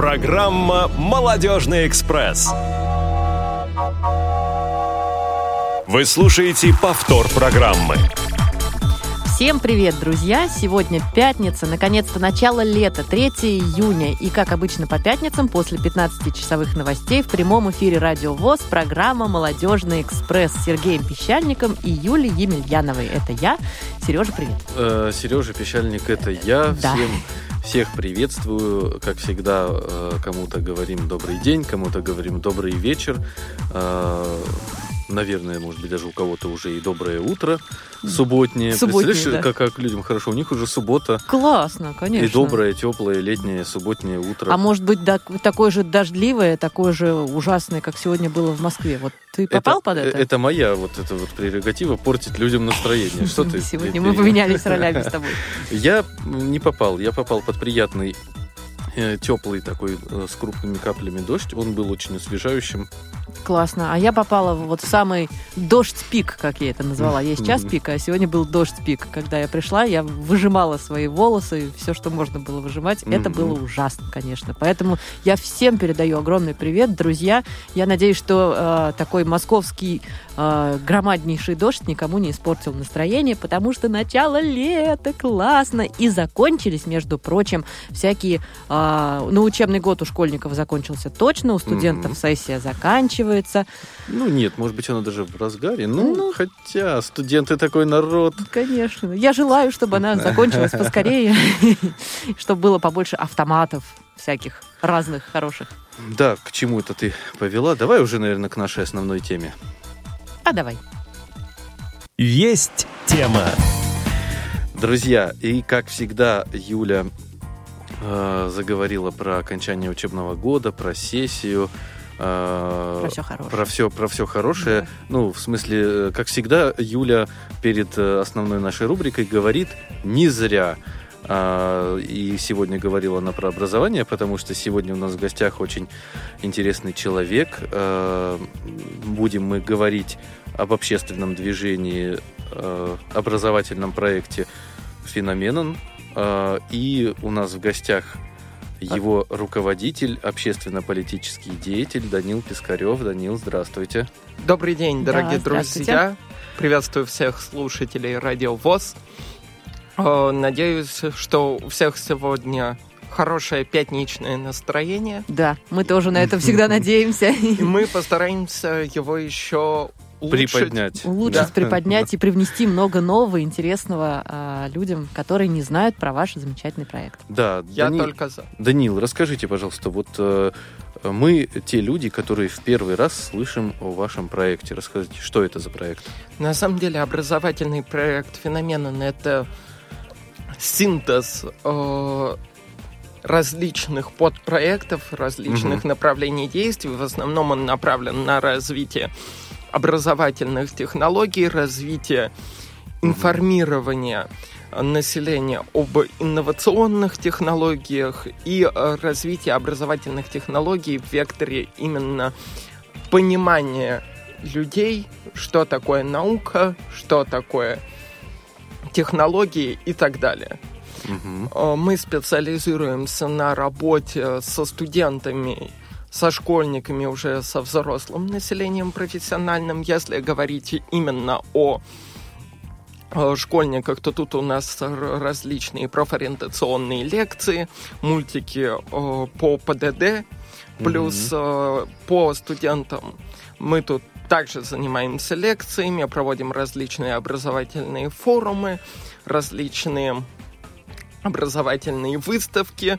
Программа «Молодежный экспресс». Вы слушаете повтор программы. Всем привет, друзья! Сегодня пятница, наконец-то начало лета, 3 июня. И, как обычно по пятницам, после 15-часовых новостей в прямом эфире Радио ВОЗ программа «Молодежный экспресс» с Сергеем Пещальником и Юлией Емельяновой. Это я. Сережа, привет. Э, Сережа Пещальник, это я. Да. Всем всех приветствую. Как всегда, э, кому-то говорим добрый день, кому-то говорим добрый вечер. Наверное, может быть, даже у кого-то уже и доброе утро субботнее. Субботнее, Представляешь, да. как, как людям хорошо? У них уже суббота Классно, конечно. и доброе, теплое, летнее, субботнее утро. А может быть, да, такое же дождливое, такое же ужасное, как сегодня было в Москве. Вот ты попал под это? Это моя вот эта вот прерогатива портить людям настроение. Что ты? Сегодня мы поменялись ролями с тобой. Я не попал. Я попал под приятный теплый такой э, с крупными каплями дождь. Он был очень освежающим. Классно. А я попала вот в самый дождь-пик, как я это назвала. Есть час пика, а сегодня был дождь-пик. Когда я пришла, я выжимала свои волосы, все, что можно было выжимать. Это было ужасно, конечно. Поэтому я всем передаю огромный привет, друзья. Я надеюсь, что э, такой московский э, громаднейший дождь никому не испортил настроение, потому что начало лета, классно. И закончились, между прочим, всякие... э, ну, учебный год у школьников закончился точно, у студентов Мгм. сессия заканчивается. Ну нет, может быть, она даже в разгаре. Ну, Ну. хотя студенты такой народ. Конечно. Я желаю, чтобы она закончилась поскорее, чтобы было побольше автоматов всяких разных хороших. Да, к чему это ты повела? Давай уже, наверное, к нашей основной теме. А давай. Есть тема. Друзья, и как всегда, Юля э, заговорила про окончание учебного года, про сессию. э, Про все хорошее. Про все, про все хорошее. Ну, в смысле, э, как всегда, Юля перед э, основной нашей рубрикой говорит не зря. А, И сегодня говорила она про образование, потому что сегодня у нас в гостях очень интересный человек. Будем мы говорить об общественном движении, образовательном проекте «Феноменон». А, И у нас в гостях его руководитель, общественно-политический деятель Данил Пискарев. Данил, здравствуйте. Добрый день, Да, дорогие здравствуйте. друзья. Приветствую всех слушателей Радио ВОЗ. Э, Надеюсь, что у всех сегодня хорошее пятничное настроение. Да, мы тоже на это всегда надеемся. И мы постараемся его еще улучшить. Приподнять. Улучшить, Да. приподнять и привнести много нового, интересного а, людям, которые не знают про ваш замечательный проект. Да, Я Дани- только за. Данил, расскажите, пожалуйста, вот э, мы те люди, которые в первый раз слышим о вашем проекте. Расскажите, что это за проект? На самом деле образовательный проект «Феноменон» — это синтез э, различных подпроектов, различных Мгм. направлений действий. В основном он направлен на развитие образовательных технологий, развитие информирования населения об инновационных технологиях и э, развитие образовательных технологий в векторе именно понимания людей, что такое наука, что такое технологии и так далее. Э, Мы специализируемся на работе со студентами, со школьниками, уже со взрослым населением профессиональным. Если говорить именно о школьниках, то тут у нас различные профориентационные лекции, мультики по ПДД, плюс э, по студентам мы тут также занимаемся лекциями, проводим различные образовательные форумы, различные образовательные выставки,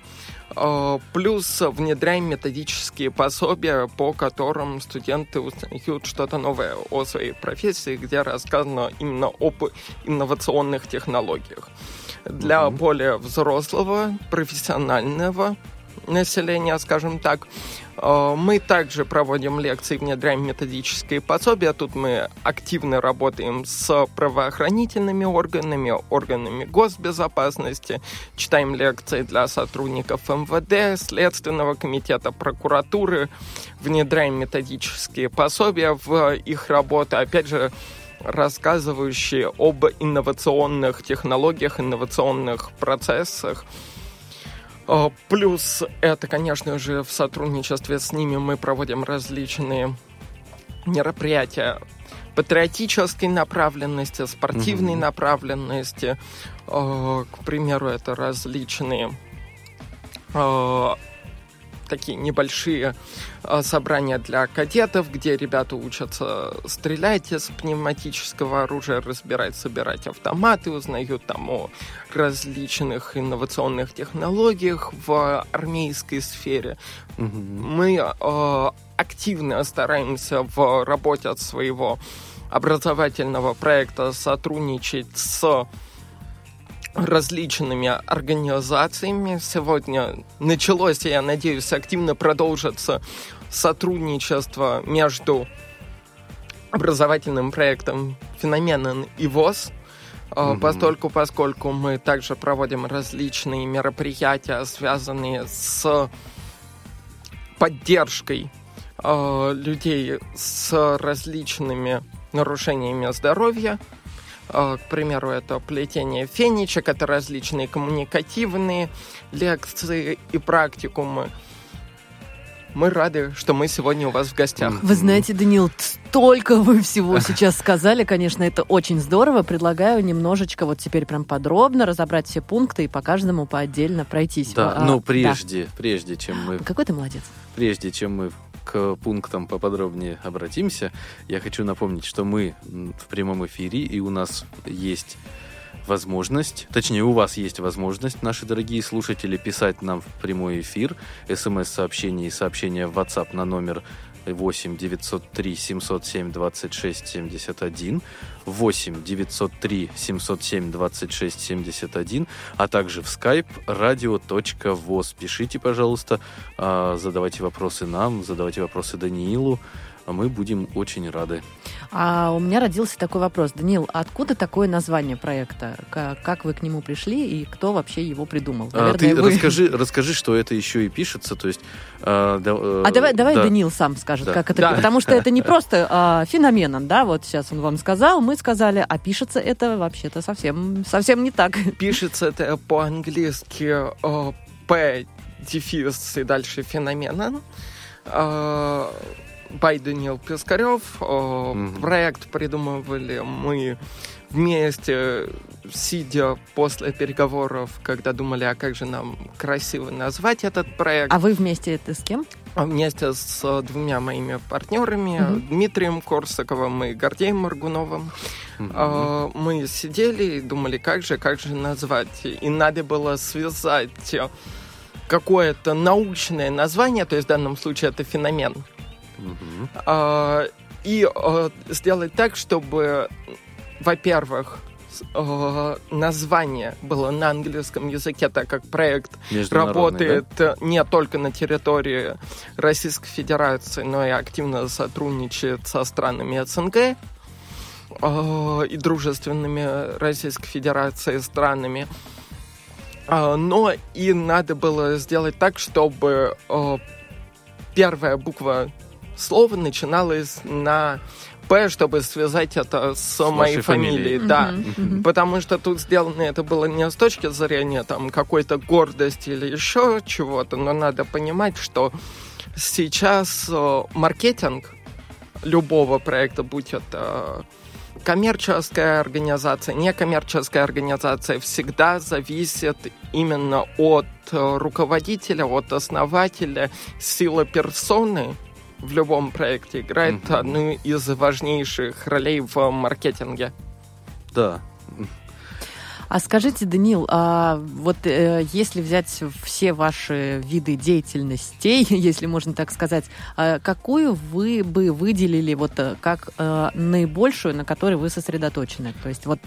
плюс внедряем методические пособия, по которым студенты узнают что-то новое о своей профессии, где рассказано именно об инновационных технологиях. Для Мгм. более взрослого, профессионального населения, скажем так, мы также проводим лекции, внедряем методические пособия. Тут мы активно работаем с правоохранительными органами, органами госбезопасности, читаем лекции для сотрудников МВД, Следственного комитета, прокуратуры, внедряем методические пособия в их работу. Опять же, рассказывающие об инновационных технологиях, инновационных процессах. Э, Плюс это, конечно же, в сотрудничестве с ними мы проводим различные мероприятия патриотической направленности, спортивной Мгм. направленности. Э, К примеру, это различные э, такие небольшие э, собрания для кадетов, где ребята учатся стрелять из пневматического оружия, разбирать, собирать автоматы, узнают там о различных инновационных технологиях в армейской сфере. Мгм. Мы э, активно стараемся в работе от своего образовательного проекта сотрудничать с различными организациями. Сегодня началось, и я надеюсь, активно продолжится сотрудничество между образовательным проектом «Феноменен» и ВОЗ. Э, Мгм. Постольку, поскольку мы также проводим различные мероприятия, связанные с поддержкой э, людей с различными нарушениями здоровья. Э, К примеру, это плетение феничек, это различные коммуникативные лекции и практикумы. Мы рады, что мы сегодня у вас в гостях. Вы знаете, Данил, столько вы всего сейчас сказали, конечно, это очень здорово. Предлагаю немножечко вот теперь прям подробно разобрать все пункты и по каждому по отдельно пройтись. Да, А, но да. прежде, прежде чем мы Какой ты молодец. Прежде чем мы к пунктам поподробнее обратимся, я хочу напомнить, что мы в прямом эфире, и у нас есть возможность, точнее, у вас есть возможность, наши дорогие слушатели, писать нам в прямой эфир, смс-сообщения и сообщения в WhatsApp на номер 8 903 707 26 71, 8 903 707 26 71, а также в skype radio.voz. Пишите, пожалуйста, а, задавайте вопросы нам, задавайте вопросы Даниилу. А Мы будем очень рады. А у меня родился такой вопрос. Данил, откуда такое название проекта? Ка- Как вы к нему пришли и кто вообще его придумал? А, ты вы- расскажи, расскажи, что это еще и пишется. То есть, а, да, э, А давай, давай да. Данил сам скажет, Да. как это, Да. потому что это не просто а, феноменом, да, вот сейчас он вам сказал, мы сказали, а пишется это вообще-то совсем, совсем не так. Пишется это по-английски э, П дефис и дальше феноменен. Э, Бай Даниил Пискарев. Э, Мгм. Проект придумывали мы вместе, сидя после переговоров, когда думали, а как же нам красиво назвать этот проект. А вы вместе это с кем? А Вместе с э, двумя моими партнерами, Мгм. Дмитрием Корсаковым и Гордеем Маргуновым. Мгм. А, Мы сидели и думали, как же, как же назвать. И надо было связать э, какое-то научное название, то есть в данном случае это феномен, Мгм. а, и э, сделать так, чтобы, во-первых, э, название было на английском языке, так как проект работает э, не только на территории Российской Федерации, но и активно сотрудничает со странами СНГ э, и дружественными Российской Федерации странами. А, Но и надо было сделать так, чтобы э, первая буква слова начиналась на П, чтобы связать это с, моей вашей фамилией. фамилией. Да. Мгм. Потому что тут сделано это было не с точки зрения там какой-то гордости или еще чего-то, но надо понимать, что сейчас э, маркетинг любого проекта, будь это коммерческая организация, некоммерческая организация, всегда зависит именно от э, руководителя, от основателя, сила персоны в любом проекте играет Мгм. одну из важнейших ролей в маркетинге. Да. А скажите, Данил, а вот э, если взять все ваши виды деятельностей, если можно так сказать, а какую вы бы выделили вот э, как э, наибольшую, на которой вы сосредоточены? То есть вот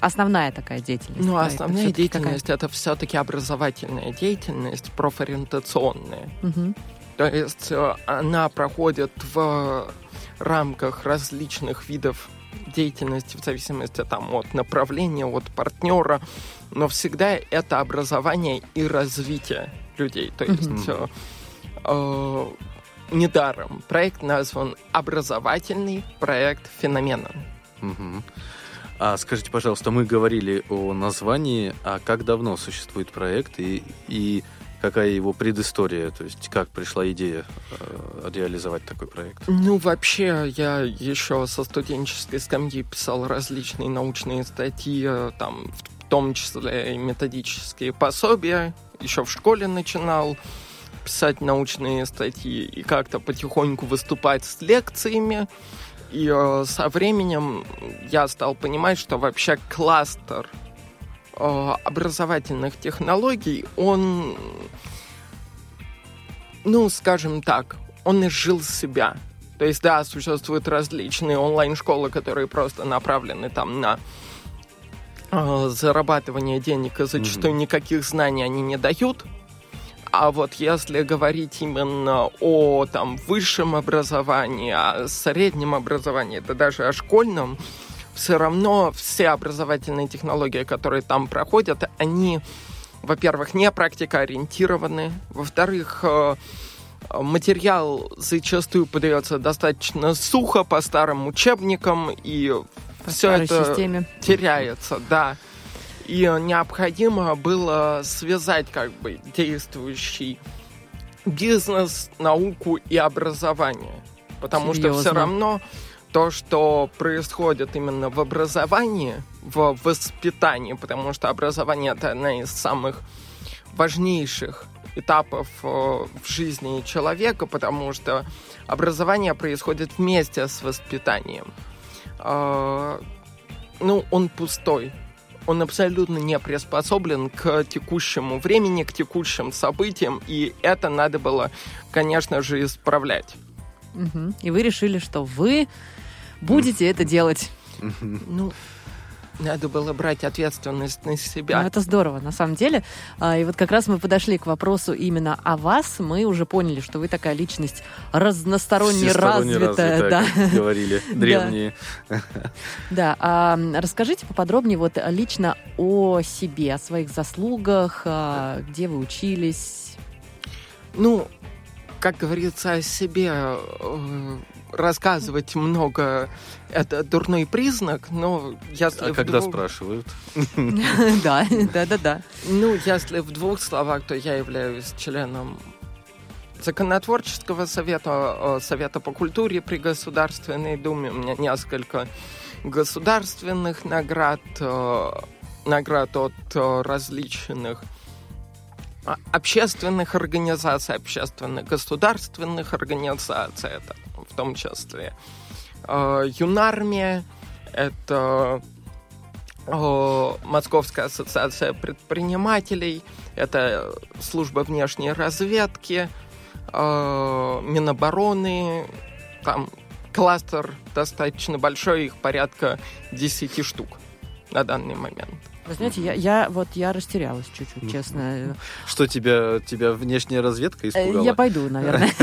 основная такая деятельность. Ну, основная деятельность это все-таки образовательная деятельность, профориентационная. какая? То есть э, она проходит в рамках различных видов деятельности в зависимости там, от направления, от партнера, но всегда это образование и развитие людей. То есть Мгм. э, э, недаром проект назван образовательный проект феномена. Мгм. А скажите, пожалуйста, мы говорили о названии, а как давно существует проект и, и какая его предыстория, то есть как пришла идея э, реализовать такой проект? Ну, вообще, я еще со студенческой скамьи писал различные научные статьи, э, там, в том числе и методические пособия, еще в школе начинал писать научные статьи и как-то потихоньку выступать с лекциями. И э, со временем я стал понимать, что вообще кластер образовательных технологий, он, ну, скажем так, он изжил себя. То есть, да, существуют различные онлайн-школы, которые просто направлены там на э, зарабатывание денег, и зачастую mm-hmm. никаких знаний они не дают. А вот если говорить именно о там, высшем образовании, о среднем образовании, это даже о школьном, все равно все образовательные технологии, которые там проходят, они, во-первых, не практикоориентированы, во-вторых, э, материал зачастую подается достаточно сухо по старым учебникам, и по все это системе. теряется, да. И необходимо было связать как бы действующий бизнес, науку и образование. Потому Серьезно? что все равно то, что происходит именно в образовании, в воспитании, потому что образование это одна из самых важнейших этапов э, в жизни человека, потому что образование происходит вместе с воспитанием. А, ну, он пустой он абсолютно не приспособлен к текущему времени, к текущим событиям, и это надо было, конечно же, исправлять. И вы решили, что вы будете это делать. Ну, надо было брать ответственность на себя. Ну, это здорово, на самом деле. А, и вот как раз мы подошли к вопросу именно о вас. Мы уже поняли, что вы такая личность разносторонне развитая. развитая да. как говорили древние. Да. А расскажите поподробнее вот лично о себе, о своих заслугах, а, где вы учились. Ну, как говорится о себе, э, рассказывать много это дурной признак, но если... А когда двух... спрашивают? Да, да, да, да. Ну, если в двух словах, то я являюсь членом законотворческого совета, э, совета по культуре при Государственной Думе. У меня несколько государственных наград, э, наград от э, различных общественных организаций, общественных государственных организаций, это том числе. Э, Юнармия, это э, Московская ассоциация предпринимателей, это служба внешней разведки, э, Минобороны, там кластер достаточно большой, их порядка 10 штук на данный момент. Вы знаете, я, я вот я растерялась чуть-чуть, честно. Что тебя тебя внешняя разведка испугала? Я пойду, наверное.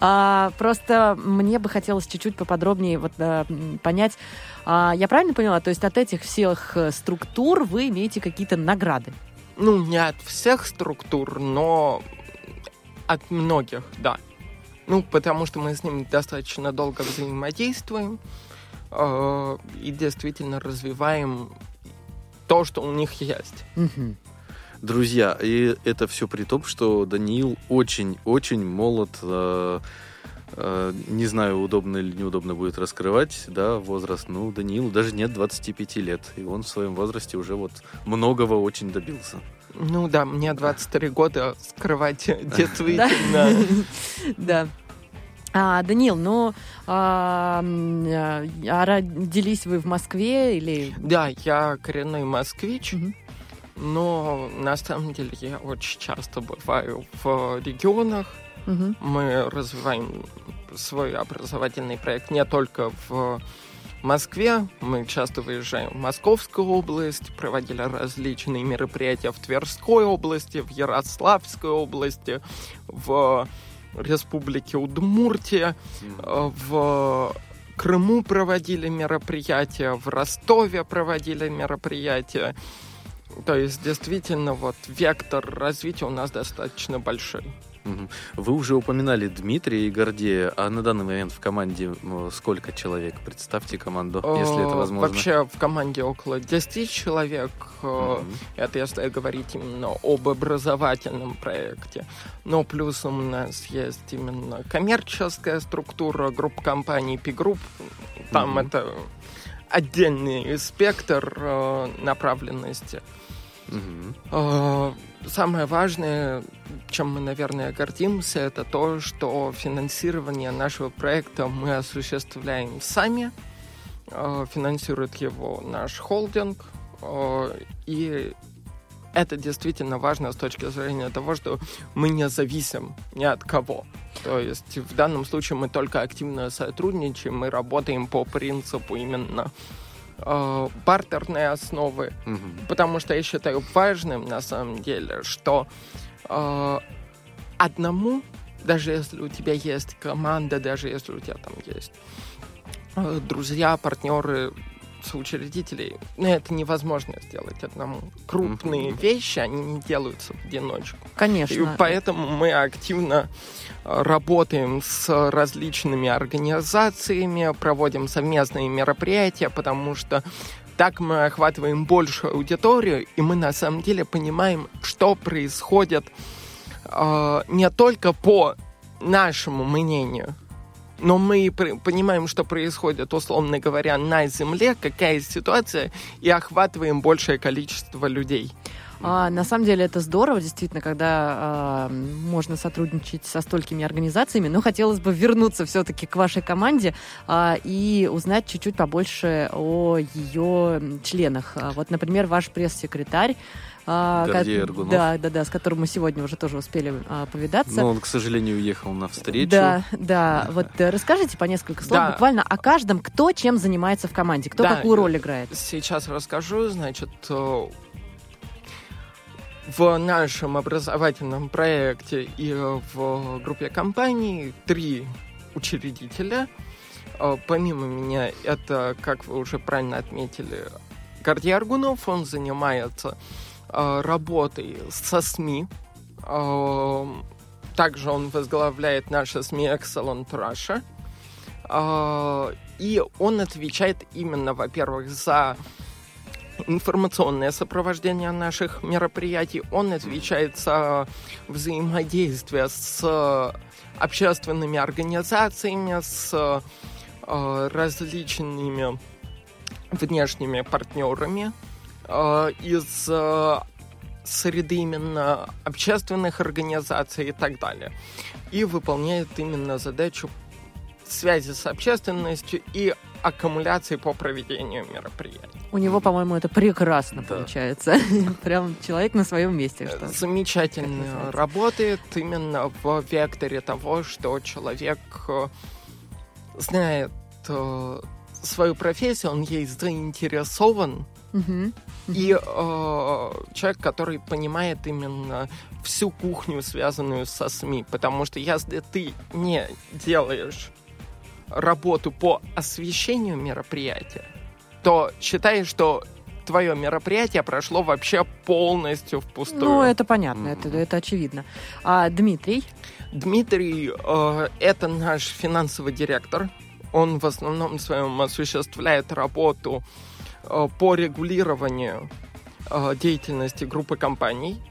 А, просто мне бы хотелось чуть-чуть поподробнее вот понять. А, я правильно поняла? То есть от этих всех э, структур вы имеете какие-то награды? Ну, не от всех структур, но от многих, да. Ну, потому что мы с ними достаточно долго взаимодействуем э, и действительно развиваем то, что у них есть. Друзья, и это все при том, что Даниил очень-очень молод. Э, э, не знаю, удобно или неудобно будет раскрывать, да, возраст. Ну, Даниилу даже нет 25 лет, и он в своем возрасте уже вот многого очень добился. Ну да, мне 23 года скрывать действительно. Да. А, Данил, ну, а, а родились вы в Москве или... Да, я коренной москвич, угу. но на самом деле я очень часто бываю в регионах. Угу. Мы развиваем свой образовательный проект не только в Москве. Мы часто выезжаем в Московскую область, проводили различные мероприятия в Тверской области, в Ярославской области, в Республики Удмуртия, mm. в Крыму проводили мероприятия, в Ростове проводили мероприятия. То есть, действительно, вот вектор развития у нас достаточно большой. Вы уже упоминали Дмитрия и Гордея, а на данный момент в команде сколько человек? Представьте команду, если это Э, возможно. Вообще в команде около 10 человек. э. Это если говорить именно об образовательном проекте. Но плюс у нас есть именно коммерческая структура, группа компаний P-Group. Там это отдельный спектр э, направленности. Э, Самое важное, чем мы, наверное, гордимся, это то, что финансирование нашего проекта мы осуществляем сами. Э, Финансирует его наш холдинг. Э, И это действительно важно с точки зрения того, что мы не зависим ни от кого. То есть в данном случае мы только активно сотрудничаем, мы работаем по принципу именно э, бартерной основы, Мгм. Потому что я считаю важным, на самом деле, что э, одному, даже если у тебя есть команда, даже если у тебя там есть э, друзья, партнеры, соучредителей, это невозможно сделать одному. Крупные Мгм. вещи, они не делаются в одиночку. И Конечно. поэтому мы активно э, работаем с различными организациями, проводим совместные мероприятия, потому что так мы охватываем большую аудиторию, и мы на самом деле понимаем, что происходит э, не только по нашему мнению, но мы понимаем, что происходит, условно говоря, на Земле, какая ситуация, и охватываем большее количество людей. А, на самом деле это здорово, действительно, когда а, можно сотрудничать со столькими организациями. Но хотелось бы вернуться все-таки к вашей команде а, и узнать чуть-чуть побольше о ее членах. А, вот, например, ваш пресс-секретарь. А, Гордей Аргунов. Да, да, да, с которым мы сегодня уже тоже успели а, повидаться. Но он, к сожалению, уехал на встречу. Да, да. Вот э, расскажите по несколько слов Да. буквально о каждом, кто чем занимается в команде, кто Да, какую роль играет. Сейчас расскажу, значит, э, в нашем образовательном проекте и э, в группе компаний три учредителя. Помимо меня, это, как вы уже правильно отметили, Гордей Аргунов, он занимается работой со СМИ. Э, Также он возглавляет наши СМИ Excellent Russia. Э, И он отвечает именно, во-первых, за информационное сопровождение наших мероприятий. Он отвечает за взаимодействие с общественными организациями, с э, различными внешними партнерами э, из э, среды именно общественных организаций и так далее. И выполняет именно задачу связи с общественностью и аккумуляции по проведению мероприятий. У него, по-моему, это прекрасно Да. получается. Прям человек на своем месте. Что... Замечательно работает именно в векторе того, что человек э, знает э, свою профессию, он ей заинтересован, Мгм. И э, человек, который понимает именно всю кухню, связанную со СМИ. Потому что если ты не делаешь работу по освещению мероприятия, то считай, что твое мероприятие прошло вообще полностью впустую. Ну, это понятно, это, это очевидно. А Дмитрий? Дмитрий э, это наш финансовый директор. Он в основном своем осуществляет работу э, по регулированию э, деятельности группы компаний.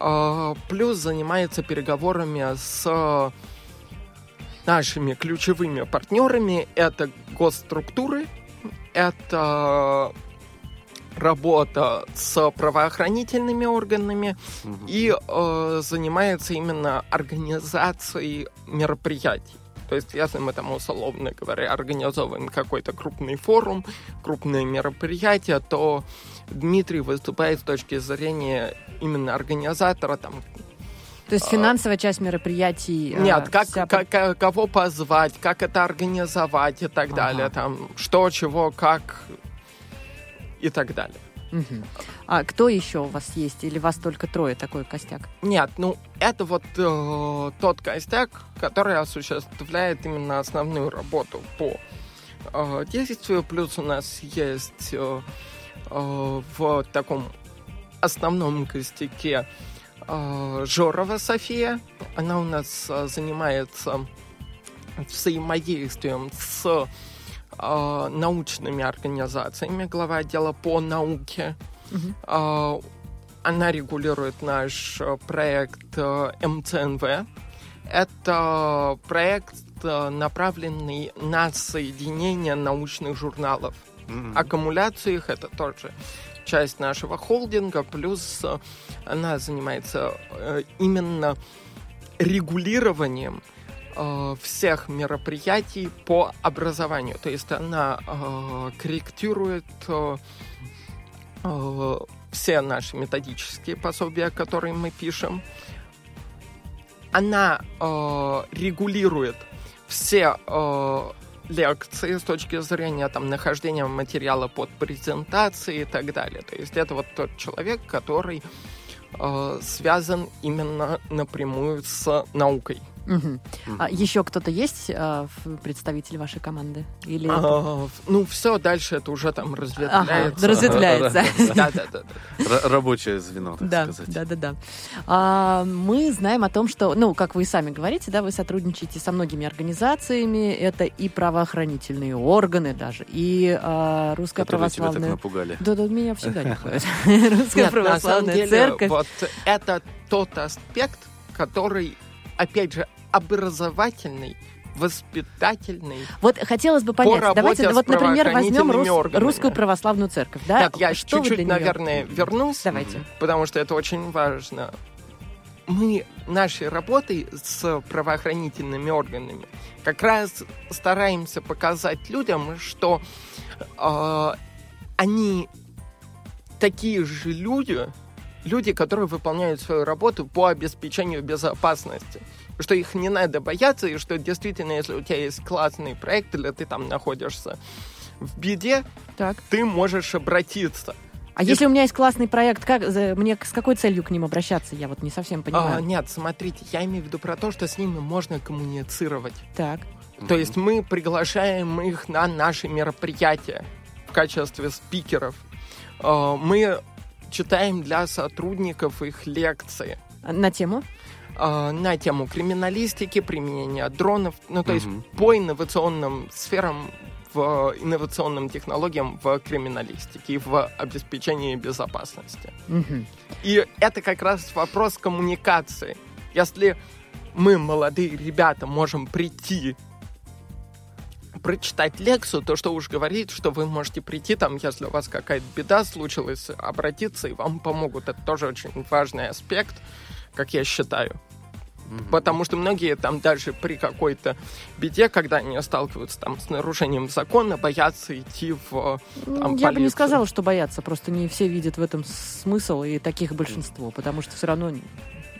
Э, плюс занимается переговорами с нашими ключевыми партнерами. Это госструктуры, это работа с правоохранительными органами, Мгм. и э, занимается именно организацией мероприятий. То есть, если мы там, условно говоря, организовываем какой-то крупный форум, крупное мероприятие, то Дмитрий выступает с точки зрения именно организатора, там, То есть финансовая часть мероприятий... а, нет, как, вся- как- кого позвать, как это организовать и так Ага. далее, там, что, чего, как и так далее. Мгм. А кто еще у вас есть? Или вас только трое, такой костяк? Нет, ну это вот э, тот костяк, который осуществляет именно основную работу по э, действию. Плюс у нас есть э, э, в таком основном костяке э, Жорова София. Она у нас э, занимается взаимодействием с э, научными организациями, глава отдела по науке. Мгм. Э, она регулирует наш э, проект э, МЦНВ. Это проект, э, направленный на соединение научных журналов. Мгм. Аккумуляцию их это тоже часть нашего холдинга, плюс она занимается именно регулированием всех мероприятий по образованию. То есть она э, корректирует э, э, все наши методические пособия, которые мы пишем. Она э, регулирует все э, лекции с точки зрения там, нахождения материала под презентацией и так далее. То есть это вот тот человек, который э, связан именно напрямую с наукой. Мгм. А еще кто-то есть а, представитель вашей команды? Или А, ну, все, дальше это уже там Ага, разветвляется. разветвляется. Да, да, да. Р- Рабочее звено, так Да, сказать. да, да, да. А, мы знаем о том, что, ну, как вы и сами говорите, да, вы сотрудничаете со многими организациями. Это и правоохранительные органы даже, и а, русская Которые тебя так православная. напугали. Да, да, меня всегда не пугает. Русская православная церковь. вот это тот аспект, который, опять же, образовательный, воспитательный. Вот хотелось бы понять, работе давайте, вот, например, возьмем рус- органами. русскую православную церковь, да? Нет, я Что чуть-чуть, наверное, вернусь, Давайте. потому что это очень важно. Мы нашей работой с правоохранительными органами как раз стараемся показать людям, что э, они такие же люди, люди, которые выполняют свою работу по обеспечению безопасности. Что их не надо бояться, и что действительно, если у тебя есть классный проект, или ты там находишься в беде, Так. ты можешь обратиться. А если у меня есть классный проект, как, мне с какой целью к ним обращаться? Я вот не совсем А, понимаю. нет, смотрите, я имею в виду про то, что с ними можно коммуницировать. Так. То есть мы приглашаем их на наши мероприятия в качестве спикеров. А, Мы читаем для сотрудников их лекции На тему? а, на тему криминалистики, применения дронов, ну то есть Мгм. по инновационным сферам, в инновационным технологиям в криминалистике и в обеспечении безопасности. Мгм. И это как раз вопрос коммуникации. Если мы, молодые ребята, можем прийти прочитать лекцию, то что уж говорить, что вы можете прийти там, если у вас какая-то беда случилась, обратиться, и вам помогут. Это тоже очень важный аспект, как я считаю. Мгм. Потому что многие там даже при какой-то беде, когда они сталкиваются там с нарушением закона, боятся идти в Ну, там, Я бы не полицию. сказала, что боятся, просто не все видят в этом смысл, и таких большинство, потому что все равно,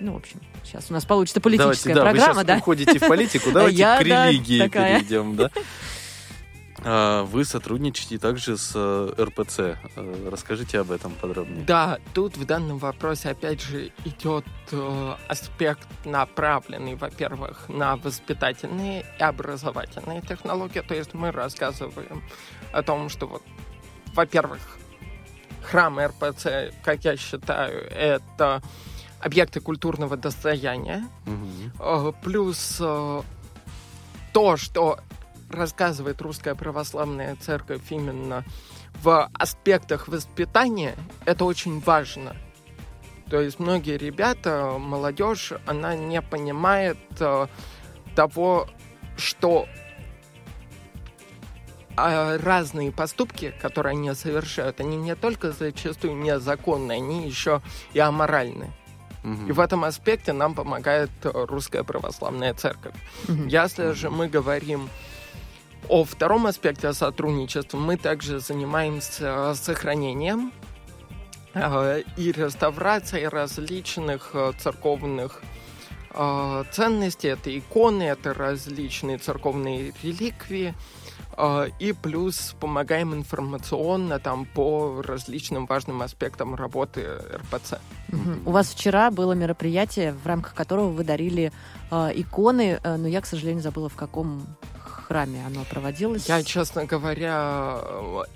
ну, в общем, сейчас у нас получится политическая Давайте, да, программа, вы да? уходите в политику, давайте к религии перейдем, да? А, Вы сотрудничаете также с э, РПЦ. Э, Расскажите об этом подробнее. Да, тут в данном вопросе опять же идет э, аспект направленный, во-первых, на воспитательные и образовательные технологии. То есть мы рассказываем о том, что вот, во-первых, храм РПЦ, как я считаю, это объекты культурного достояния. Э, Плюс э, то, что рассказывает Русская Православная Церковь именно в аспектах воспитания, это очень важно. То есть многие ребята, молодежь, она не понимает э, того, что а, разные поступки, которые они совершают, они не только зачастую незаконные, они еще и аморальны. И в этом аспекте нам помогает Русская Православная Церковь. Мгм. Если же мы говорим о втором аспекте сотрудничества, мы также занимаемся сохранением э, и реставрацией различных э, церковных э, ценностей. Это иконы, это различные церковные реликвии. И плюс помогаем информационно там по различным важным аспектам работы РПЦ. У вас вчера было мероприятие, в рамках которого вы дарили э, иконы, э, но я, к сожалению, забыла в каком храме оно проводилось? Я, честно говоря,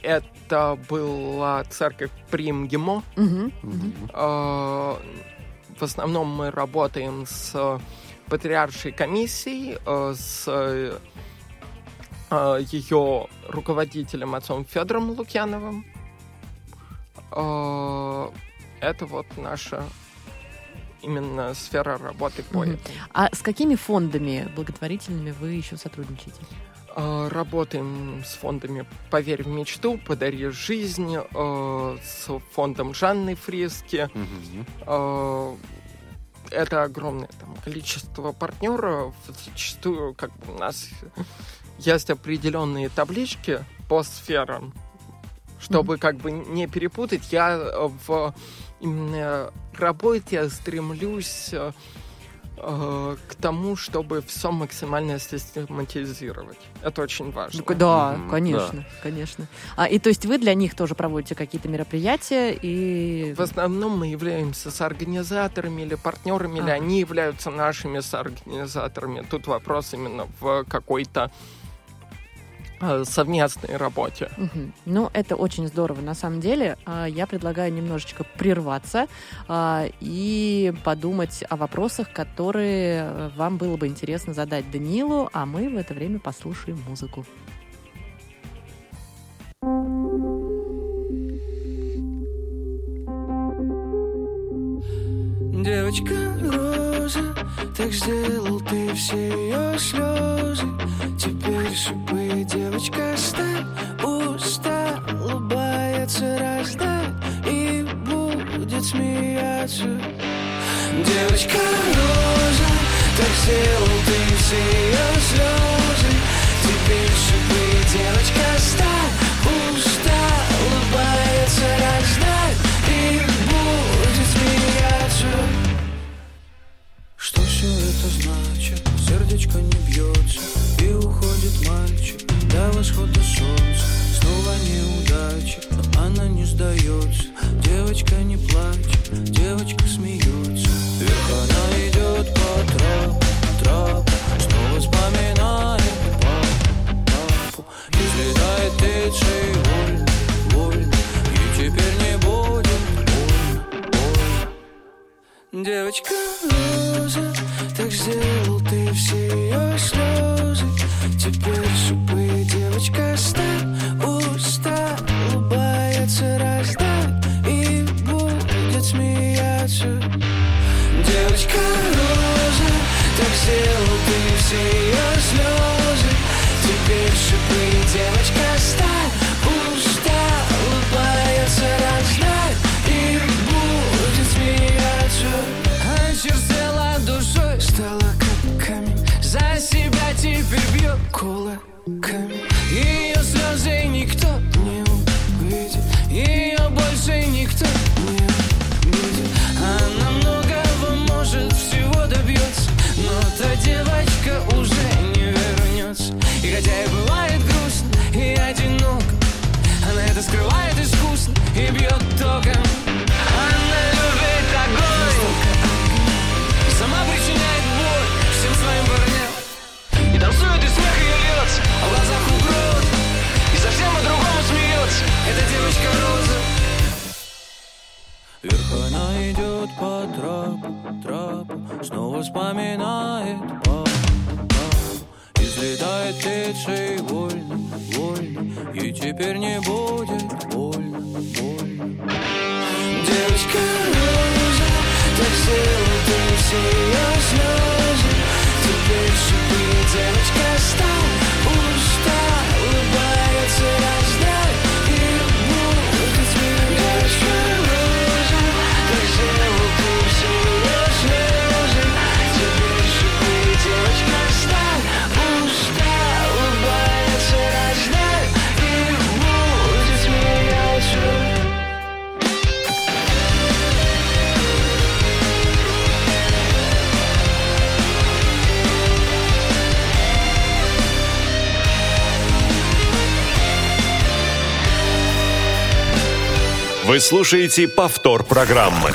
это была церковь Примгимо. Мгм. Мгм. Э, В основном мы работаем с патриаршей комиссией, э, с ее руководителем отцом Федором Лукьяновым. Это вот наша именно сфера работы по этому. А с какими фондами благотворительными вы еще сотрудничаете? Э, Работаем с фондами «Поверь в мечту», «Подари жизнь», э, с фондом Жанны Фриски. Мгм. Э, Это огромное там, количество партнеров. Зачастую как бы, у нас есть определенные таблички по сферам, чтобы как бы не перепутать. Я э, в именно работе стремлюсь э, э, к тому, чтобы все максимально систематизировать. Это очень важно. Да, Мгм, конечно, конечно. А, и то есть вы для них тоже проводите какие-то мероприятия и... В основном мы являемся соорганизаторами или партнерами, или Ага. они являются нашими соорганизаторами. Тут вопрос именно в какой-то э, совместной работе. Мгм. Ну, это очень здорово. На самом деле, А, я предлагаю немножечко прерваться а, и подумать о вопросах, которые э, вам было бы интересно задать Даниилу, а мы в это время послушаем музыку. Девочка Роза, так сделал ты все ее слезы Теперь шипы, девочка, стань Устал, улыбается, раздай И будет смеяться. Девочка Роза, так сделал ты все ее слезы. Теперь шипы, девочка, стань Устал, улыбается, раздай И будет смеяться. Что все это значит? Сердечко не бьется уходит мальчик До восхода солнца Снова неудача Но она не сдается. Девочка не плачет Девочка смеется. Вверх она идет по трапу, трапу Снова вспоминает папу, папу И взлетает птицей вольно, вольно И теперь не будет больно, больно. Девочка Роза, так сделал ты все вспоминает папу, папу И взлетает птицей вольно, вольно И теперь не будет больно, больно. Девочка Роза, так сделал ты все ее слезы Теперь шипы, девочка, стань Вы слушаете повтор программы.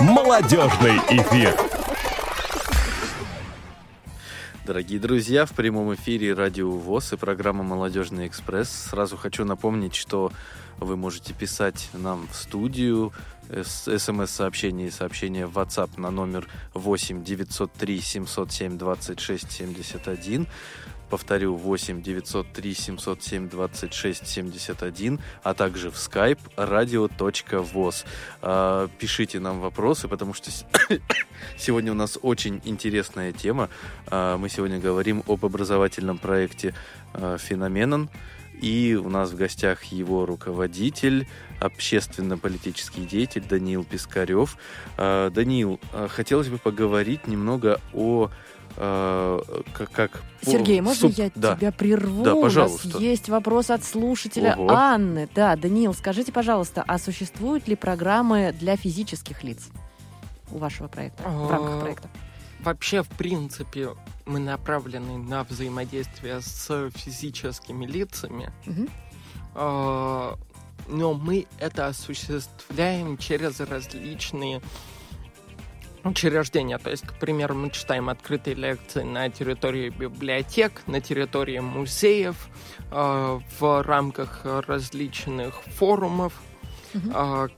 Молодежный эфир. Дорогие друзья, в прямом эфире Радио ВОЗ и программа «Молодежный экспресс». Сразу хочу напомнить, что вы можете писать нам в студию смс-сообщения и сообщения в WhatsApp на номер 8 903 707 26 71. Повторю, 8 903 707 26 71, а также в skype radio.voz. А, пишите нам вопросы, потому что сегодня у нас очень интересная тема. А, мы сегодня говорим об образовательном проекте а, «Феноменон». И у нас в гостях его руководитель, общественно-политический деятель Даниил Пискарев. Даниил, хотелось бы поговорить немного о как, как Сергей, можно суп... я да. тебя прерву? Да, пожалуйста. У нас есть вопрос от слушателя Ого. Анны. Да, Даниил, скажите, пожалуйста, а существуют ли программы для физических лиц у вашего проекта, в рамках А, проекта? Вообще, в принципе, мы направлены на взаимодействие с физическими лицами. А, но мы это осуществляем через различные учреждения. То есть, к примеру, мы читаем открытые лекции на территории библиотек, на территории музеев, а, в рамках различных форумов. А,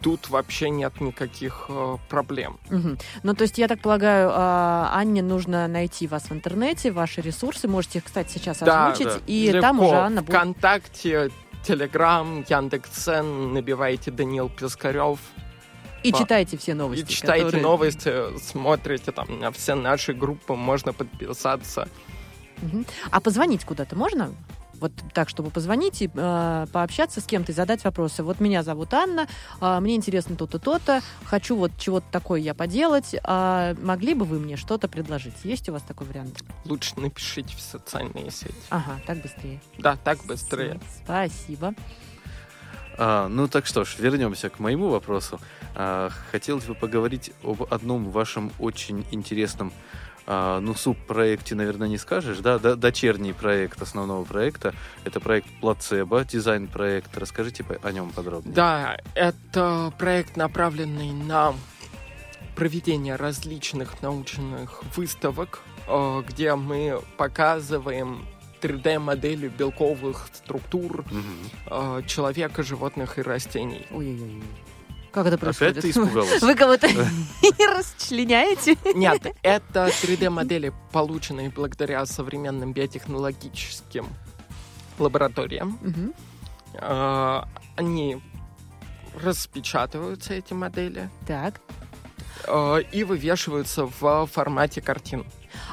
Тут вообще нет никаких а, проблем. Мгм. Ну, то есть, я так полагаю, а, Анне нужно найти вас в интернете, ваши ресурсы. Можете их, кстати, сейчас Да, озвучить. да. И Легко. там уже Анна будет... ВКонтакте, Телеграм, Яндекс.Цен, набивайте Даниил Пискарев И по- читайте все новости. и читайте которые- новости, смотрите там на все наши группы, можно подписаться. А позвонить куда-то можно? Вот так, чтобы позвонить и э, пообщаться с кем-то и задать вопросы. Вот меня зовут Анна, а, мне интересно то-то, то-то, хочу вот чего-то такое я поделать. а могли бы вы мне что-то предложить? Есть у вас такой вариант? Лучше напишите в социальные сети. Ага, так быстрее. Да, так быстрее. Спасибо. А, ну так что ж, вернемся к моему вопросу. А, хотелось бы поговорить об одном вашем очень интересном, а, ну, субпроекте, наверное, не скажешь, да, дочерний проект основного проекта. Это проект Плацебо, дизайн-проект. Расскажите по- о нем подробнее. Да, это проект, направленный на проведение различных научных выставок, э, где мы показываем 3D-модели белковых структур э, человека, животных и растений. Ой-ой-ой. Как это Опять происходит? ты испугалась? Вы кого-то расчленяете? Нет, это 3D-модели, полученные благодаря современным биотехнологическим лабораториям. Э, Они распечатываются, эти модели, Так. э, и вывешиваются в формате картин.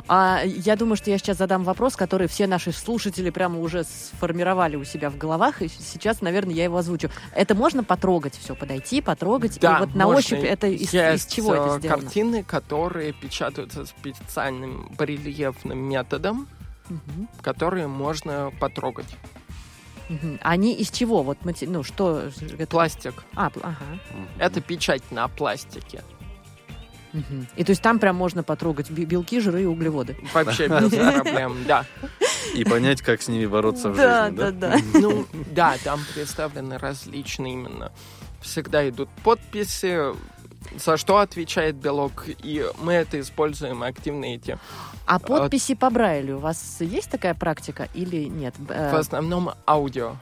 А я думаю, что я сейчас задам вопрос, который все наши слушатели прямо уже сформировали у себя в головах, и сейчас, наверное, я его озвучу. Это можно потрогать все, подойти, потрогать, Да, и вот на можно. ощупь это из, из Есть, чего э, это сделано? картины, которые печатаются специальным барельефным методом, Мгм, которые можно потрогать. мгм. Они из чего? Вот ну что? это- Пластик. А, ага. Это печать на пластике. И то есть там прям можно потрогать бе- белки, жиры и углеводы. Вообще без проблем, да. И понять, как с ними бороться в Да, жизни, да, да? да. Ну, да, там представлены различные именно. Всегда идут подписи, за что отвечает белок, и мы это используем активно эти. А подписи по Брайлю у вас есть такая практика или нет? Э, В основном аудио.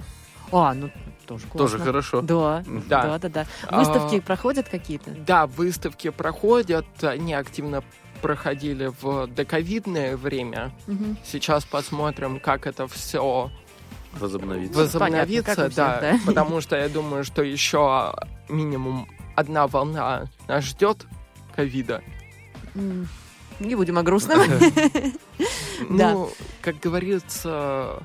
А, ну тоже Тоже классно. хорошо. Да, Да. да, да, да. А, Выставки проходят какие-то? Да, выставки проходят, они активно проходили в доковидное время. Мгм. Сейчас посмотрим, как это все Возобновиться. возобновится, как у всех, да, да. потому что я думаю, что еще минимум одна волна нас ждет ковида. Не будем о грустном. Да. Ну, как говорится,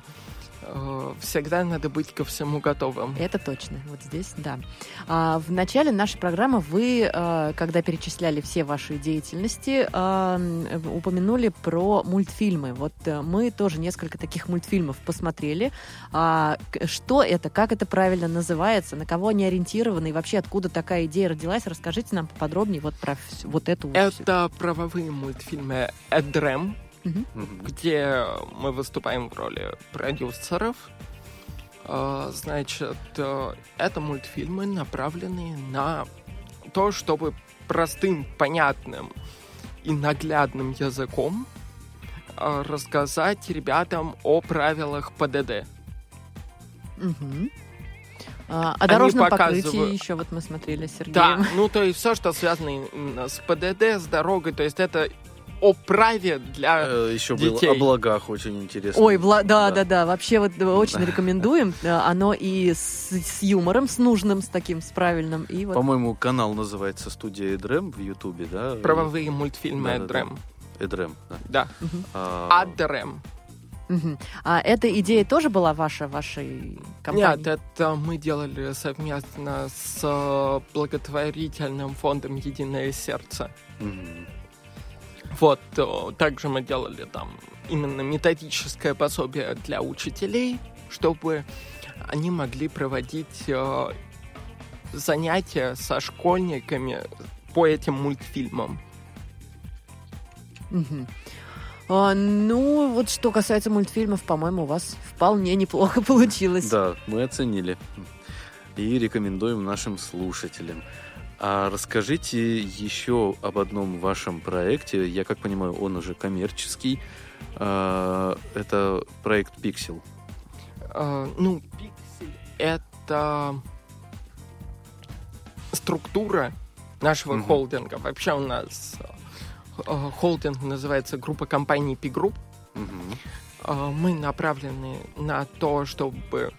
э, всегда надо быть ко всему готовым. Это точно. Вот здесь, да. А, в начале нашей программы вы, э, когда перечисляли все ваши деятельности, э, упомянули про мультфильмы. Вот э, мы тоже несколько таких мультфильмов посмотрели. А, что это, как это правильно называется, на кого они ориентированы и вообще откуда такая идея родилась? Расскажите нам поподробнее вот про всю- вот эту. Это правовые мультфильмы «Эдрем», Где мы выступаем в роли продюсеров. Э, Значит, э, это мультфильмы, направленные на то, чтобы простым, понятным и наглядным языком э, рассказать ребятам о правилах ПДД. Мгм. А, о Они дорожном показывают- покрытии еще вот мы смотрели с Сергеем. Да, ну то есть все, что связано именно с ПДД, с дорогой, то есть это о праве для... Э, Еще было детей. о благах очень интересно. Ой, вла- да, да, да, вообще вот э, очень рекомендуем. Э, Оно и с, с юмором, с нужным, с таким, с правильным. И вот По-моему, канал называется «Студия Эдрем» в Ютубе, да? Правовые мультфильмы Да-да-да. Эдрем. Эдрем, да. Да, А, Адрем. А эта идея тоже была ваша, вашей компании? Нет, это мы делали совместно с э, благотворительным фондом «Единое сердце». мгм. Вот, э, также мы делали там именно методическое пособие для учителей, чтобы они могли проводить э, занятия со школьниками по этим мультфильмам. Мгм. А, ну, вот что касается мультфильмов, по-моему, у вас вполне неплохо получилось. Да, мы оценили. И рекомендуем нашим слушателям. А расскажите еще об одном вашем проекте. Я как понимаю, он уже коммерческий. А, Это проект Pixel. Э, ну, пиксель — это структура нашего Мгм. холдинга. Вообще у нас э, холдинг называется группа компаний P-Group. Мгм. Э, Мы направлены на то, чтобы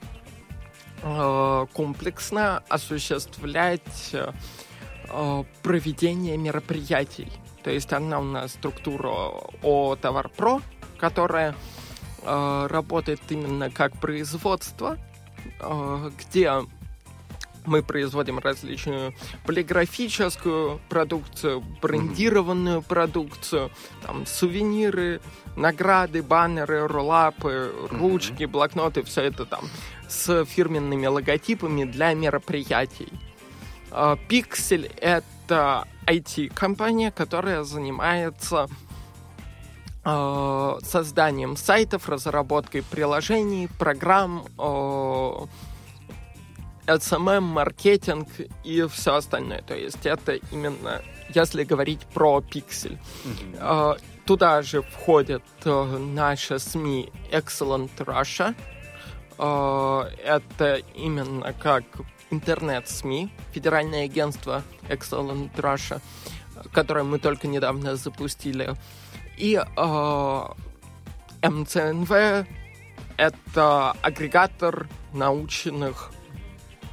э, комплексно осуществлять э, проведение мероприятий. То есть она у нас структура о Товар-Про, которая э, работает именно как производство, э, где мы производим различную полиграфическую продукцию, брендированную продукцию, там сувениры, награды, баннеры, роллапы, ручки, блокноты, все это там с фирменными логотипами для мероприятий. А, Pixel — это IT-компания, которая занимается э, созданием сайтов, разработкой приложений, программ, э, SMM, маркетинг и все остальное. То есть это именно, если говорить про Pixel. Э, Туда же входят э, наши СМИ Excellent Russia. Э, Это именно как интернет-СМИ, федеральное агентство Excellent Russia, которое мы только недавно запустили. И э, МЦНВ — это агрегатор научных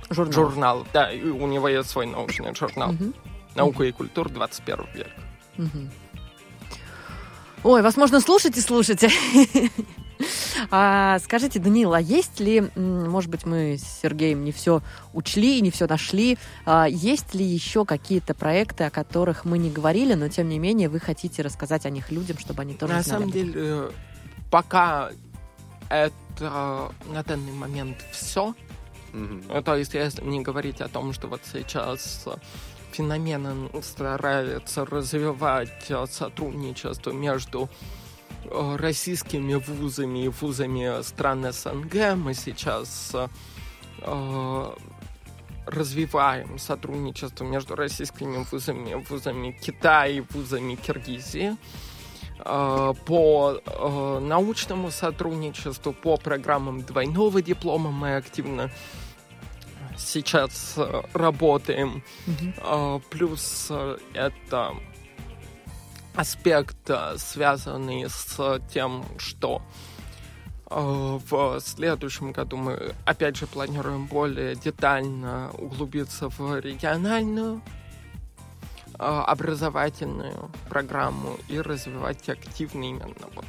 Журнал. журналов. Да, и у него есть свой научный журнал. Мгм. Наука и культура 21 век. Мгм. Ой, вас можно слушать и слушать. А, скажите, Даниил, а есть ли, может быть, мы с Сергеем не все учли и не все нашли, а, есть ли еще какие-то проекты, о которых мы не говорили, но тем не менее вы хотите рассказать о них людям, чтобы они тоже На знали? самом деле, э, пока это на данный момент все. Мгм. То есть, если не говорить о том, что вот сейчас э, феномен старается развивать э, сотрудничество между э, российскими вузами и вузами стран СНГ, мы сейчас э, э, развиваем сотрудничество между российскими вузами, вузами Китая и вузами Киргизии. Э, по э, научному сотрудничеству, по программам двойного диплома мы активно сейчас э, работаем. Э, Плюс э, это аспект, э, связанный с тем, что э, в следующем году мы опять же планируем более детально углубиться в региональную э, образовательную программу и развивать активно именно вот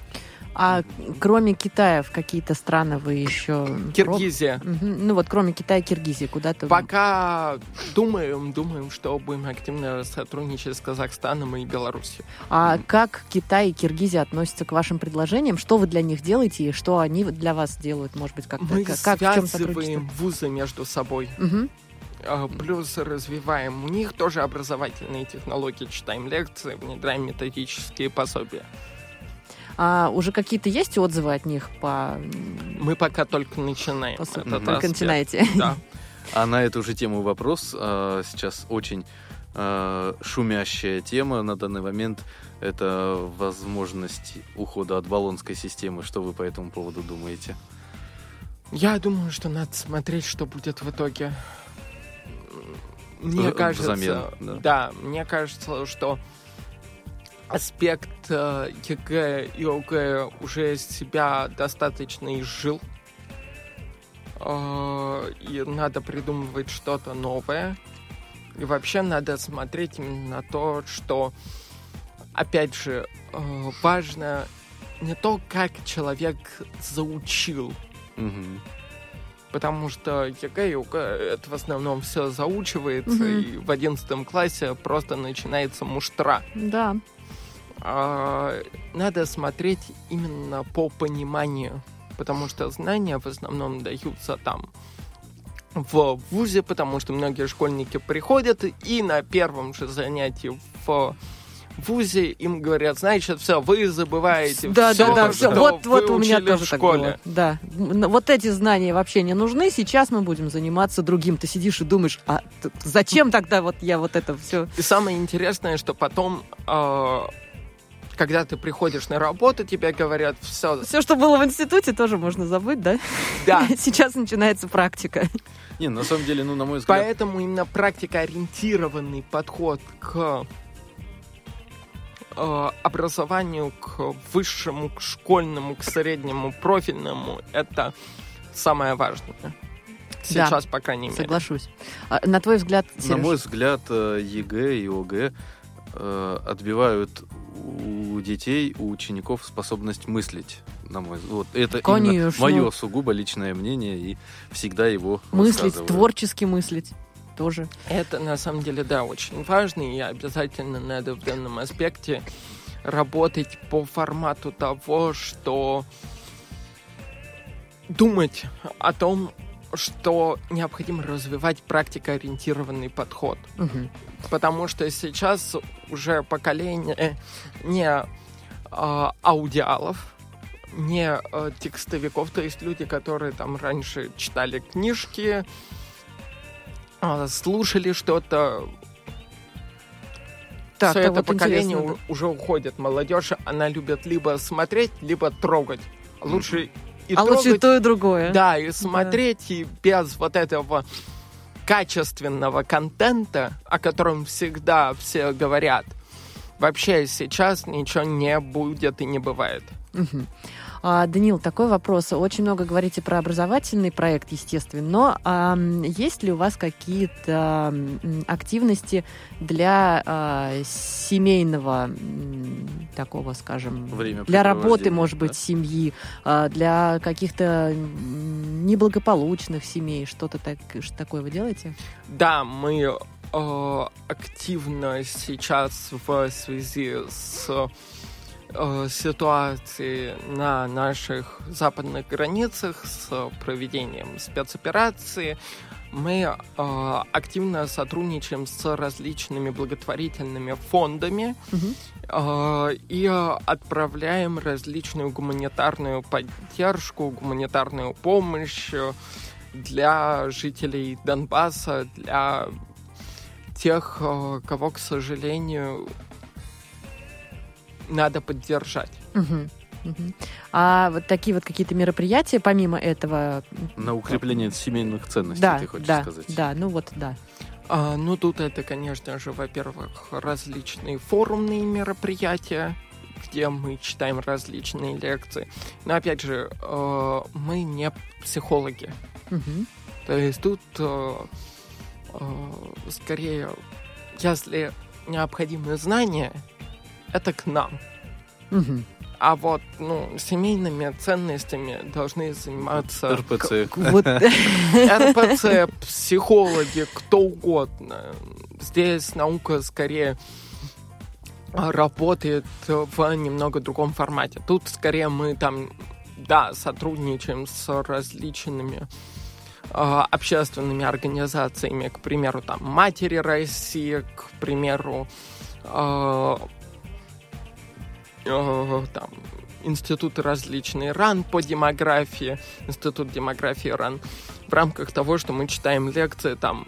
А кроме Китая в какие-то страны вы еще... Киргизия. Мгм. Ну вот кроме Китая Киргизии куда-то... Пока думаем, думаем, что будем активно сотрудничать с Казахстаном и Беларусью. А как Китай и Киргизия относятся к вашим предложениям? Что вы для них делаете и что они для вас делают? Может быть, как-то Мы как, связываем вузы между собой. А, Плюс развиваем у них тоже образовательные технологии, читаем лекции, внедряем методические пособия. А уже какие-то есть отзывы от них по... Мы пока только начинаем. по су- этот Только аспект. начинаете. Да. А на эту же тему вопрос. а, Сейчас очень э, шумящая тема на данный момент это возможность ухода от баллонской системы. Что вы по этому поводу думаете? Я думаю, что надо смотреть, что будет в итоге. Мне В- кажется, взамен, да. да. мне кажется, что аспект э, ЕГЭ и ОГЭ уже себя достаточно изжил. Э, и надо придумывать что-то новое. И вообще надо смотреть именно на то, что, опять же, э, важно не то, как человек заучил Мгм. потому что ЕГЭ и ОГЭ это в основном все заучивается, Мгм. и в одиннадцатом классе просто начинается муштра. Да. А, надо смотреть именно по пониманию, потому что знания в основном даются там в ВУЗе, потому что многие школьники приходят и на первом же занятии в ВУЗе им говорят, значит, все, вы забываете Да, всё, да, да, все. Вот, вот у меня тоже в так школе. было. Да. Вот эти знания вообще не нужны. Сейчас мы будем заниматься другим. Ты сидишь и думаешь, а зачем тогда вот я вот это все? И самое интересное, что потом, э, когда ты приходишь на работу, тебе говорят, все, Все, что было в институте, тоже можно забыть, да? да. Сейчас начинается практика. Не, на самом деле, ну, на мой взгляд, Поэтому именно практикоориентированный подход к э, образованию, к высшему, к школьному, к среднему, профильному, это самое важное. Сейчас, по крайней мере. Соглашусь. А, на твой взгляд, на Сереж, мой взгляд, э, ЕГЭ и ОГЭ э, отбивают у детей, у учеников способность мыслить. На мой взгляд. Вот это именно Конечно. мое сугубо личное мнение и всегда его мыслить, творчески мыслить тоже. Это на самом деле, да, очень важно, и обязательно надо в данном аспекте работать по формату того, что думать о том, что необходимо развивать практикоориентированный подход. Мгм. Потому что сейчас уже поколение не а, аудиалов, не а, текстовиков, то есть люди, которые там раньше читали книжки, а, слушали что-то. Так, Все это вот поколение у- уже уходит. Молодежь, она любит либо смотреть, либо трогать. Лучше и а лучше трогать, то, и другое. да, и смотреть, и без вот этого качественного контента, о котором всегда все говорят, вообще сейчас ничего не будет и не бывает. Мгм. А, Данил, такой вопрос. Очень много говорите про образовательный проект, естественно, но ам, есть ли у вас какие-то активности для а, семейного такого, скажем, для работы, может быть, да? семьи, а, для каких-то неблагополучных семей, что-то так, что такое вы делаете? Да, мы э, активно сейчас в связи с э, ситуацией на наших западных границах с проведением спецоперации мы э, активно сотрудничаем с различными благотворительными фондами Мгм. э, и отправляем различную гуманитарную поддержку, гуманитарную помощь для жителей Донбасса, для тех, э, кого, к сожалению, надо поддержать. Мгм. А вот такие вот какие-то мероприятия, помимо этого... На укрепление семейных ценностей, Да, ты хочешь да, сказать. да, ну вот, да. А, ну, тут это, конечно же, во-первых, различные форумные мероприятия, где мы читаем различные лекции. Но, опять же, э, мы не психологи. Мгм. То есть тут э, э, скорее, если необходимы знания, это к нам. Мгм. А вот, ну, семейными ценностями должны заниматься РПЦ. Вот, РПЦ, психологи, кто угодно. Здесь наука скорее работает в немного другом формате. Тут скорее мы там, да, сотрудничаем с различными а, общественными организациями, к примеру, там Матери России, к примеру, а, там институты различные РАН по демографии, институт демографии РАН, в рамках того, что мы читаем лекции там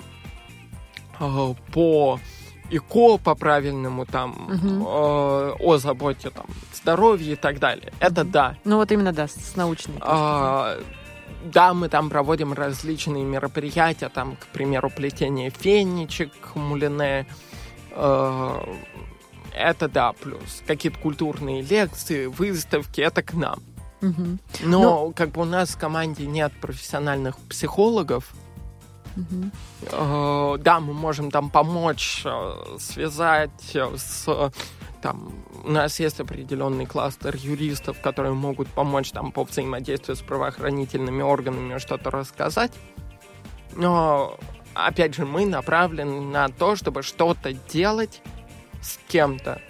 э, по ЭКО по-правильному, там, Мгм. э, о заботе там, здоровья и так далее. Это да. Ну вот именно, да, с, научной. А, да, мы там проводим различные мероприятия, там, к примеру, плетение фенечек, мулине. Э, это да, плюс какие-то культурные лекции, выставки, это к нам. зрения. Мгм. Но как бы у нас в команде нет профессиональных психологов. Мгм. Э, да, мы можем там помочь, э, связать э, с... э, Там, у нас есть определенный кластер юристов, которые могут помочь там по взаимодействию с правоохранительными органами что-то рассказать. Но, опять же, мы направлены на то, чтобы что-то делать с кем-то.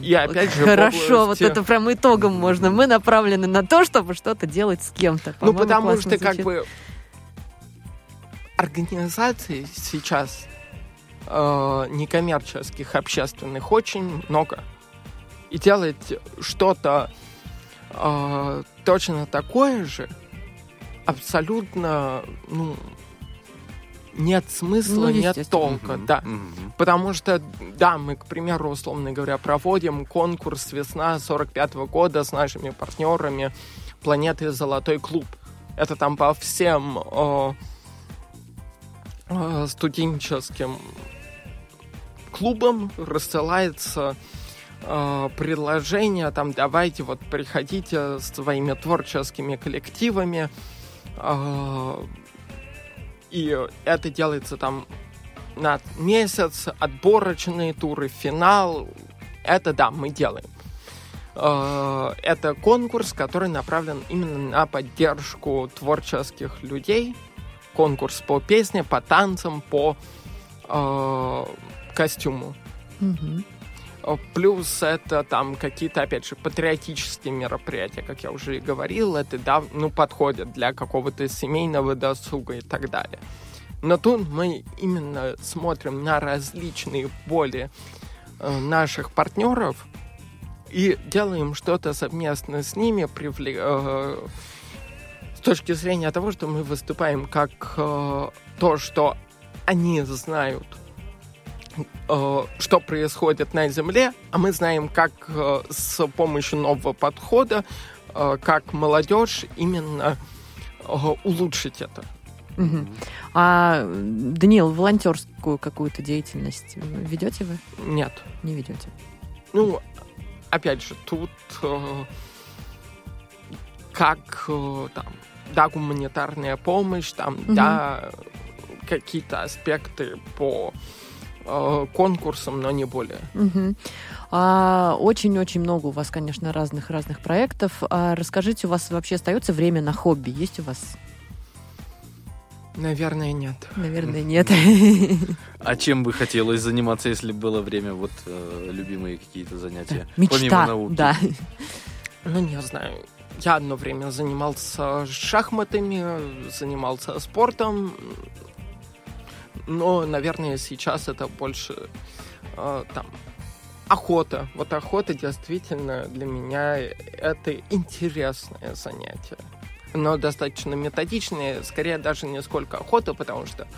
И опять же, Хорошо, области- вот это прям итогом можно. Мы направлены на то, чтобы что-то делать с кем-то. Ну, По-моему, потому что, как звучит. бы, организаций сейчас э, некоммерческих, общественных очень много. И делать что-то э, точно такое же абсолютно, ну, нет смысла, Ну, нет толка, Мгм, да. мгм. Потому что, да, мы, к примеру, условно говоря, проводим конкурс «Весна» 45 года с нашими партнерами планеты «Золотой клуб». Это там по всем э, э, студенческим клубам рассылается э, предложение, там, давайте вот приходите с своими творческими коллективами, э, и это делается там на месяц, отборочные туры, финал. Это да, мы делаем. Э, Это конкурс, который направлен именно на поддержку творческих людей. Конкурс по песне, по танцам, по э, костюму. Мгм. Э, Плюс это там какие-то, опять же, патриотические мероприятия, как я уже и говорил, это, да, ну, подходят для какого-то семейного досуга и так далее. Но тут мы именно смотрим на различные боли э, наших партнеров и делаем что-то совместно с ними, привле- э, с точки зрения того, что мы выступаем как э, то, что они знают что происходит на Земле, а мы знаем, как э, с помощью нового подхода, э, как молодежь именно э, улучшить это. Мгм. А, Даниил, волонтерскую какую-то деятельность ведете вы? Нет. Не ведете. Ну, опять же, тут э, как э, там, да, гуманитарная помощь, там, Мгм. да, какие-то аспекты по э, конкурсам, но не более. А, Очень-очень много у вас, конечно, разных-разных проектов. А расскажите, у вас вообще остается время на хобби? Есть у вас? Наверное, нет. Наверное, нет. А чем бы хотелось заниматься, если было время, вот э, любимые какие-то занятия? Помимо Мечта, науки. да. Ну, не знаю. Я одно время занимался шахматами, занимался спортом. Но, наверное, сейчас это больше э, там охота. Вот охота действительно для меня это интересное занятие. Но достаточно методичное, скорее даже не сколько охота, потому что,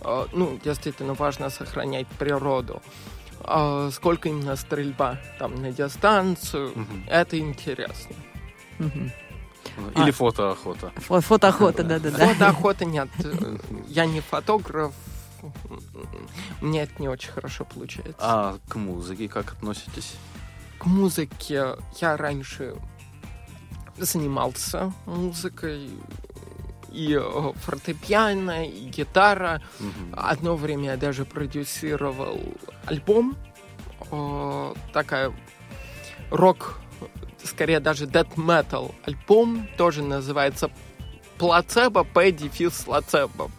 э, ну, действительно важно сохранять природу. А сколько именно стрельба там на дистанцию. А. это интересно. Мгм. Или фотоохота. Фо- Фотоохота, да-да-да. Фотоохоты нет. Я не фотограф. Мне это не очень хорошо получается. А к музыке как относитесь? К музыке я раньше занимался музыкой. И э, фортепиано, и гитара. Мгм. Одно время я даже продюсировал альбом. Э, Такая рок, скорее даже death metal альбом. Тоже называется Плацебо, П, дефис, Лацебо.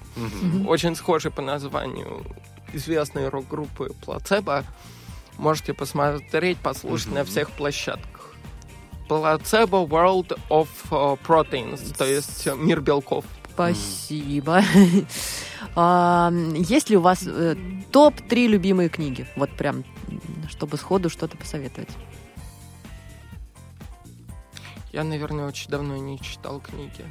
Очень схожий по названию известной рок-группы Плацебо. Можете посмотреть, послушать на всех площадках. Плацебо World of э, Proteins, то есть мир белков. Спасибо. А, Есть ли у вас э, топ-3 любимые книги? Вот прям, чтобы сходу что-то посоветовать. Я, наверное, очень давно не читал книги.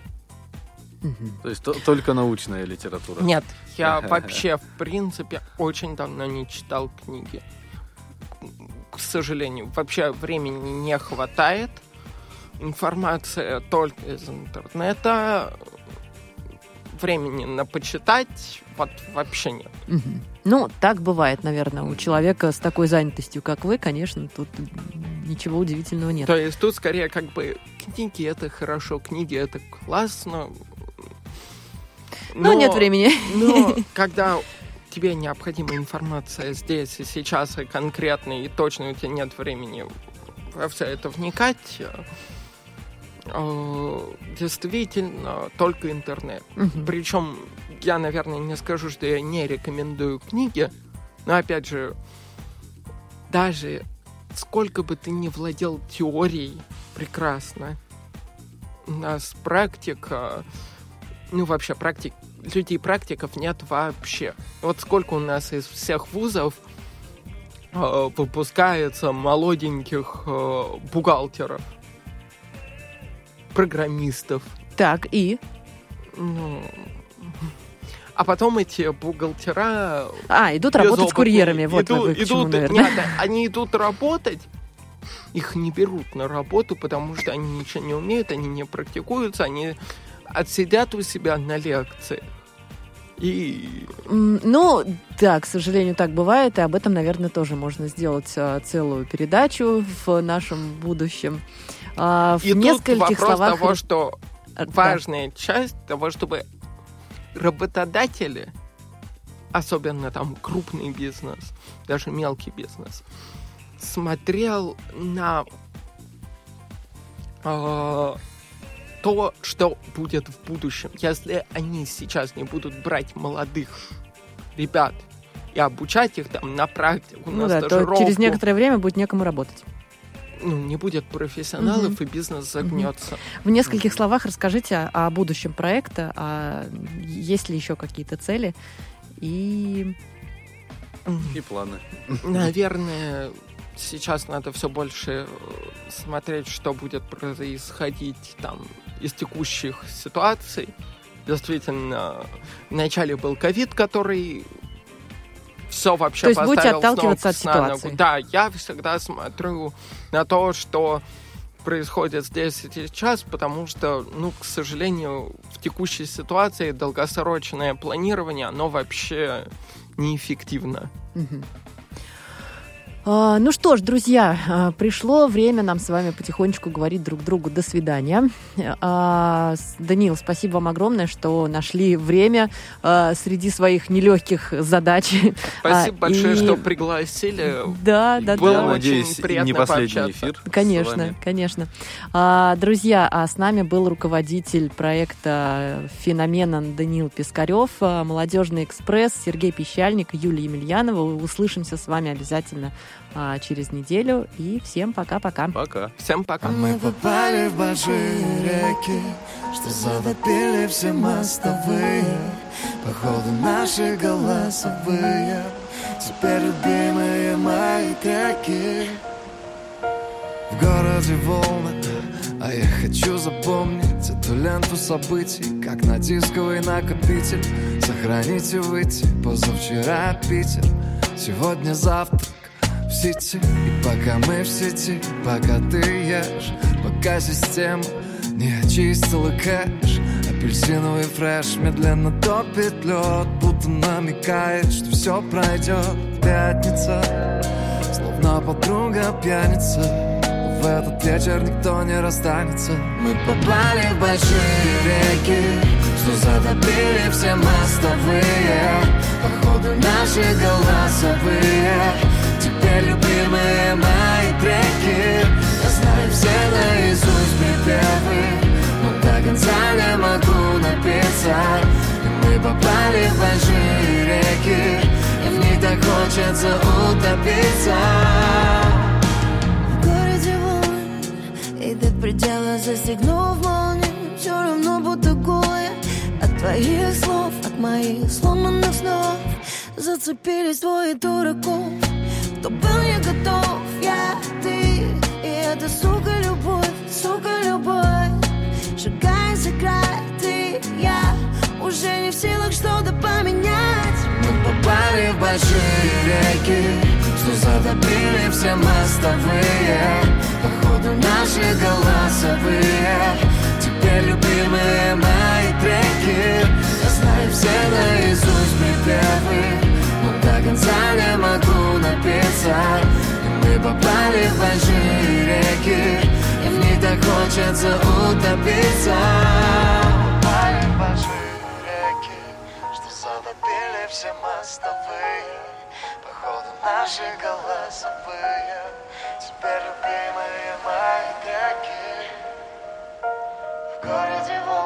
Мгм. То есть то- только научная литература. Нет, я вообще, в принципе, очень давно не читал книги. К сожалению, вообще времени не хватает. Информация только из интернета. Времени на почитать вот вообще нет. Мгм. Ну, так бывает, наверное, у человека с такой занятостью, как вы, конечно, тут ничего удивительного нет. То есть тут скорее как бы книги это хорошо, книги это классно. Но нет времени. Но когда тебе необходима информация здесь и сейчас, и конкретно, и точно у тебя нет времени во все это вникать, э, действительно только интернет. Мгм. Причем я, наверное, не скажу, что я не рекомендую книги, но опять же, даже сколько бы ты ни владел теорией, прекрасно. У нас практика, ну вообще практик, людей практиков нет вообще. Вот сколько у нас из всех вузов э, выпускается молоденьких э, бухгалтеров, программистов, Так, и? ну, а потом эти бухгалтера... А, идут работать с безопытные, курьерами. Вот идут, вы к чему, идут- наверное. нет, они идут работать, их не берут на работу, потому что они ничего не умеют, они не практикуются, они отсидят у себя на лекции. И Ну, да, к сожалению, так бывает, и об этом, наверное, тоже можно сделать а, целую передачу в нашем будущем. А, в И тут нескольких вопрос словах... того, что А, да. важная часть того, чтобы работодатели, особенно там крупный бизнес, даже мелкий бизнес, смотрел на э, то, что будет в будущем. Если они сейчас не будут брать молодых ребят и обучать их там на практику, Ну на да, то стажировку, через некоторое время будет некому работать. ну, не будет профессионалов, и бизнес загнется. В нескольких словах расскажите о будущем проекта, а есть ли еще какие-то цели и... И планы. Наверное, сейчас надо все больше э, смотреть, что будет происходить там из текущих ситуаций. Действительно, вначале был ковид, который все вообще То есть будете отталкиваться от на ногу. ситуации? Да, я всегда смотрю на то, что происходит здесь и сейчас, потому что, ну, к сожалению, в текущей ситуации долгосрочное планирование, оно вообще неэффективно. Мгм. А, Ну что ж, друзья, а, пришло время нам с вами потихонечку говорить друг другу до свидания. А, Даниил, спасибо вам огромное, что нашли время среди своих нелегких задач. Спасибо А, большое, и- что пригласили. Да, да, Было да. очень Надеюсь, и приятно не последний пообщаться. эфир. с Конечно, вами. конечно. Друзья, а с нами был руководитель проекта «Феномена» Даниил Пискарев, «Молодежный экспресс» Сергей Пещальник, Юлия Емельянова. Услышимся с вами обязательно а, через неделю. И всем пока-пока. Пока. Всем пока. Мы попали в большие реки, что затопили все мостовые. Походу наши голосовые, теперь любимые мои треки. В городе волны, а я хочу запомнить эту ленту событий, как на дисковый накопитель. Сохранить и выйти, позавчера Питер, сегодня завтрак в сети. И пока мы в сети, пока ты ешь Пока система не очистила кэш. Апельсиновый фреш медленно топит лед Будто намекает, что все пройдет Пятница, словно подруга пьяница. В этот вечер никто не расстанется. Мы попали в большие реки Что затопили все мостовые. Походу наши голосовые Теперь любимые мои треки. Я знаю все наизусть припевы Но до конца не могу написать мы попали в большие реки И в них так хочется утопиться. И до предела застегнув молнию Все равно буду голая. От твоих слов, от моих сломанных снов Зацепились двое дураков Кто был не готов, я, ты. И это, сука, любовь, сука, любовь. Шагай за край, ты, я уже не в силах что-то поменять. Мы попали в большие реки Что затопили все мостовые. Походу наши голосовые. Теперь любимые мои треки. Я знаю все наизусть припевы до конца не могу напиться. Мы попали в большие реки И в них так хочется утопиться. Попали в большие реки Что затопили все мостовые. Походу наши голосовые Теперь любимые мои треки В городе вот